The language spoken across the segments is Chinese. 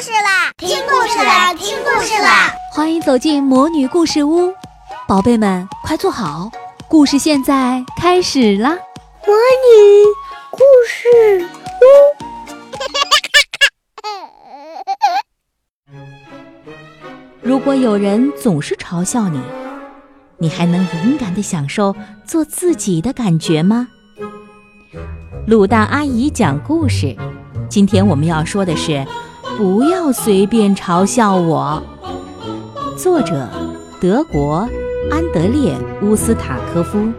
事啦！听故事啦！听故事啦！欢迎走进魔女故事屋，宝贝们快坐好，故事现在开始啦！魔女故事屋。如果有人总是嘲笑你，你还能勇敢的享受做自己的感觉吗？鲁大阿姨讲故事。今天我们要说的是，不要随便嘲笑我。作者：德国安德烈乌斯塔科夫，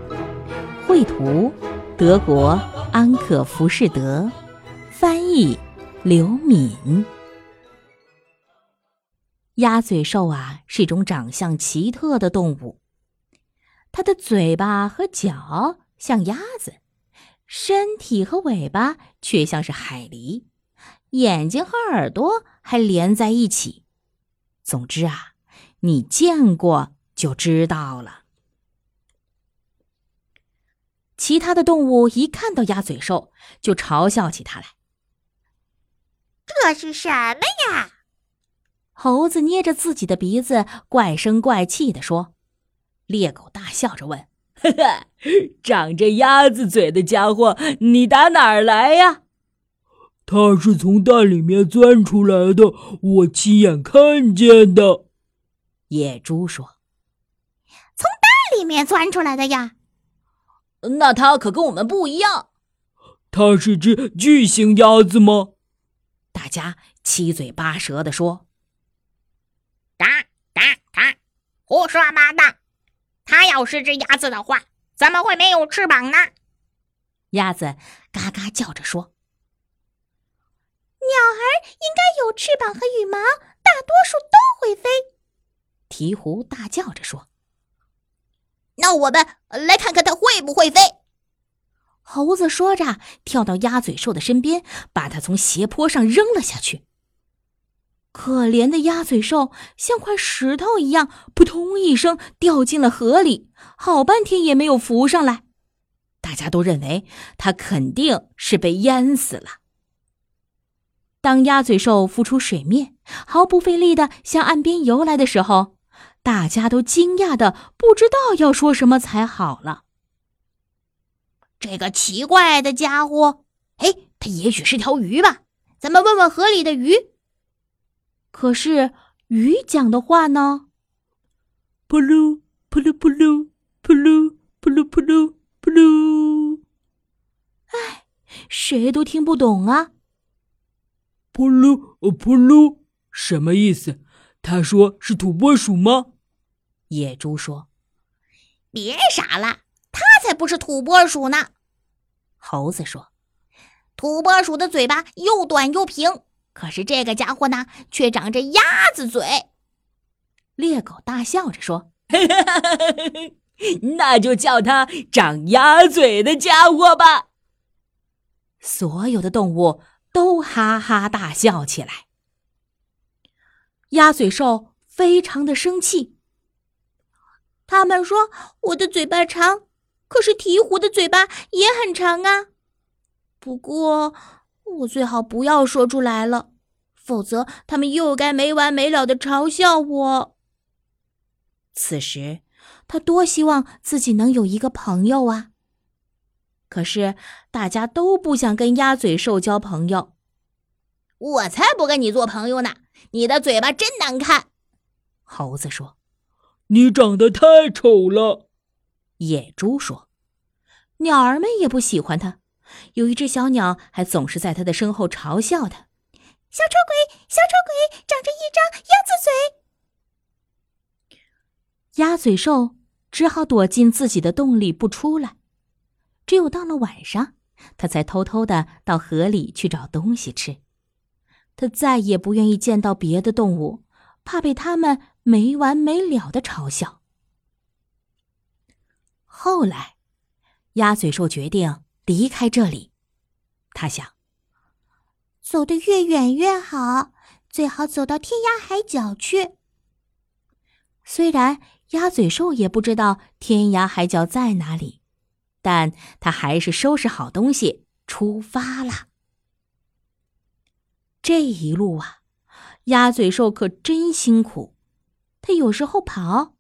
绘图：德国安可浮士德，翻译：刘敏。鸭嘴兽啊，是一种长相奇特的动物，它的嘴巴和脚像鸭子。身体和尾巴却像是海狸，眼睛和耳朵还连在一起。总之啊，你见过就知道了。其他的动物一看到鸭嘴兽，就嘲笑起它来。这是什么呀？猴子捏着自己的鼻子，怪声怪气地说。猎狗大笑着问。呵呵，长着鸭子嘴的家伙，你打哪儿来呀？他是从蛋里面钻出来的，我亲眼看见的。野猪说：“从蛋里面钻出来的呀？那它可跟我们不一样。它是只巨型鸭子吗？”大家七嘴八舌地说：“嘎嘎嘎，胡说八道！”它要是只鸭子的话，怎么会没有翅膀呢？鸭子嘎嘎叫着说：“鸟儿应该有翅膀和羽毛，大多数都会飞。”鹈鹕大叫着说：“那我们来看看它会不会飞。”猴子说着，跳到鸭嘴兽的身边，把它从斜坡上扔了下去。可怜的鸭嘴兽像块石头一样，扑通一声掉进了河里，好半天也没有浮上来。大家都认为它肯定是被淹死了。当鸭嘴兽浮出水面，毫不费力的向岸边游来的时候，大家都惊讶的不知道要说什么才好了。这个奇怪的家伙，哎，它也许是条鱼吧？咱们问问河里的鱼。可是鱼讲的话呢？扑噜扑噜扑噜扑噜扑噜扑噜扑噜。哎，谁都听不懂啊！扑噜扑噜什么意思？他说是土拨鼠吗？野猪说：“别傻了，它才不是土拨鼠呢。”猴子说：“土拨鼠的嘴巴又短又平。”可是这个家伙呢，却长着鸭子嘴。猎狗大笑着说：“ 那就叫它长鸭嘴的家伙吧。”所有的动物都哈哈大笑起来。鸭嘴兽非常的生气。他们说我的嘴巴长，可是鹈鹕的嘴巴也很长啊。不过。我最好不要说出来了，否则他们又该没完没了的嘲笑我。此时，他多希望自己能有一个朋友啊！可是大家都不想跟鸭嘴兽交朋友。我才不跟你做朋友呢！你的嘴巴真难看。猴子说：“你长得太丑了。”野猪说：“鸟儿们也不喜欢它。”有一只小鸟还总是在它的身后嘲笑它：“小丑鬼，小丑鬼，长着一张鸭子嘴。”鸭嘴兽只好躲进自己的洞里不出来。只有到了晚上，他才偷偷的到河里去找东西吃。他再也不愿意见到别的动物，怕被他们没完没了的嘲笑。后来，鸭嘴兽决定。离开这里，他想走得越远越好，最好走到天涯海角去。虽然鸭嘴兽也不知道天涯海角在哪里，但他还是收拾好东西出发了。这一路啊，鸭嘴兽可真辛苦，它有时候跑，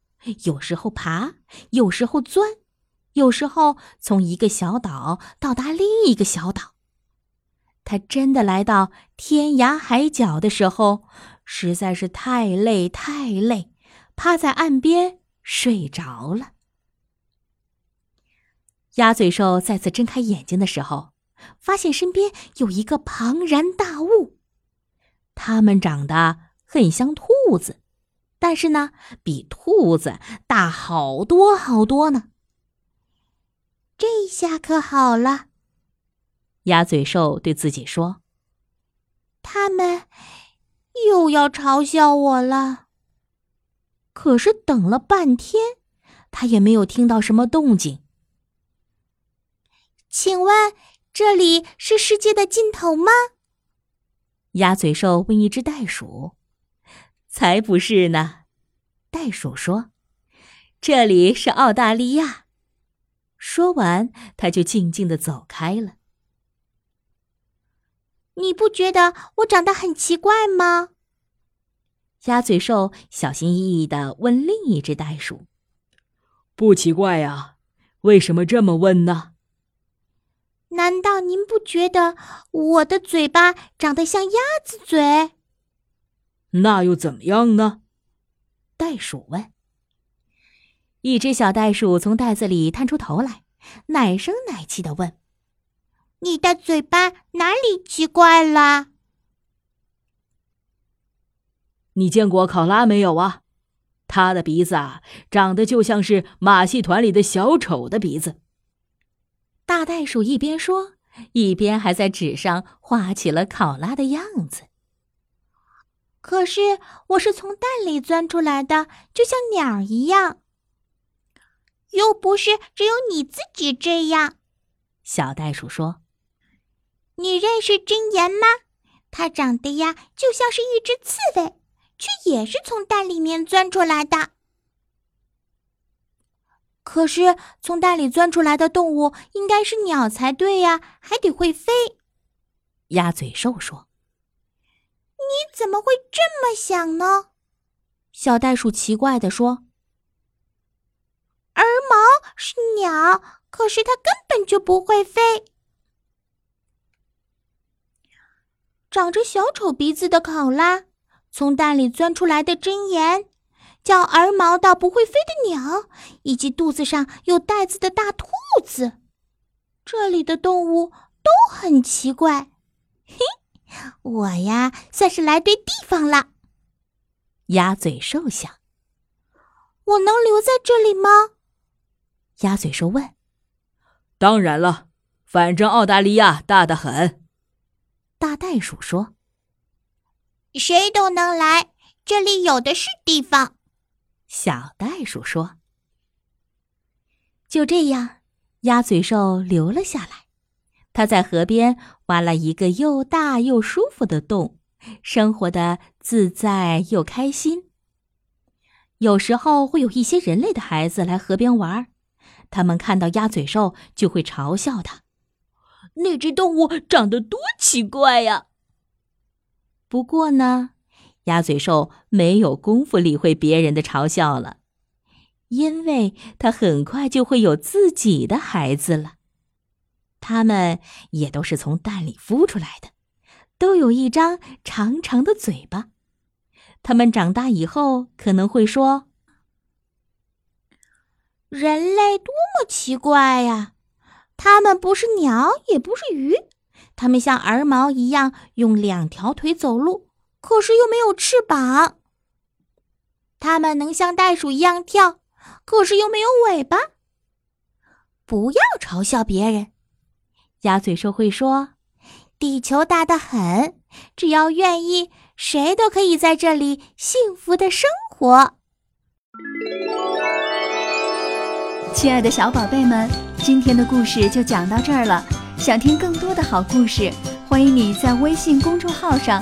有时候爬，有时候钻，有时候从一个小岛到达另一个小岛。它真的来到天涯海角的时候，实在是太累太累，趴在岸边睡着了。鸭嘴兽再次睁开眼睛的时候，发现身边有一个庞然大物。它们长得很像兔子，但是呢，比兔子大好多好多呢。这下可好了，鸭嘴兽对自己说：“他们又要嘲笑我了。”可是等了半天，他也没有听到什么动静。请问，这里是世界的尽头吗？鸭嘴兽问一只袋鼠：“才不是呢！”袋鼠说：“这里是澳大利亚。”说完，他就静静的走开了。你不觉得我长得很奇怪吗？鸭嘴兽小心翼翼的问另一只袋鼠：“不奇怪呀，为什么这么问呢？”难道您不觉得我的嘴巴长得像鸭子嘴？那又怎么样呢？袋鼠问。一只小袋鼠从袋子里探出头来，奶声奶气的问：“你的嘴巴哪里奇怪了？”你见过考拉没有啊？它的鼻子啊，长得就像是马戏团里的小丑的鼻子。大袋鼠一边说，一边还在纸上画起了考拉的样子。可是我是从蛋里钻出来的，就像鸟一样。又不是只有你自己这样。小袋鼠说：“你认识真言吗？它长得呀，就像是一只刺猬，却也是从蛋里面钻出来的。”可是，从蛋里钻出来的动物应该是鸟才对呀，还得会飞。鸭嘴兽说：“你怎么会这么想呢？”小袋鼠奇怪的说：“而毛是鸟，可是它根本就不会飞。”长着小丑鼻子的考拉，从蛋里钻出来的真言。叫而毛到不会飞的鸟，以及肚子上有袋子的大兔子，这里的动物都很奇怪。嘿，我呀，算是来对地方了。鸭嘴兽想：“我能留在这里吗？”鸭嘴兽问。“当然了，反正澳大利亚大得很。”大袋鼠说。“谁都能来，这里有的是地方。”小袋鼠说：“就这样，鸭嘴兽留了下来。它在河边挖了一个又大又舒服的洞，生活的自在又开心。有时候会有一些人类的孩子来河边玩，他们看到鸭嘴兽就会嘲笑它：那只动物长得多奇怪呀！不过呢。”鸭嘴兽没有功夫理会别人的嘲笑了，因为它很快就会有自己的孩子了。他们也都是从蛋里孵出来的，都有一张长长的嘴巴。他们长大以后可能会说：“人类多么奇怪呀！他们不是鸟，也不是鱼，他们像儿毛一样用两条腿走路。”可是又没有翅膀，它们能像袋鼠一样跳，可是又没有尾巴。不要嘲笑别人，鸭嘴兽会说：“地球大得很，只要愿意，谁都可以在这里幸福的生活。”亲爱的小宝贝们，今天的故事就讲到这儿了。想听更多的好故事。欢迎你在微信公众号上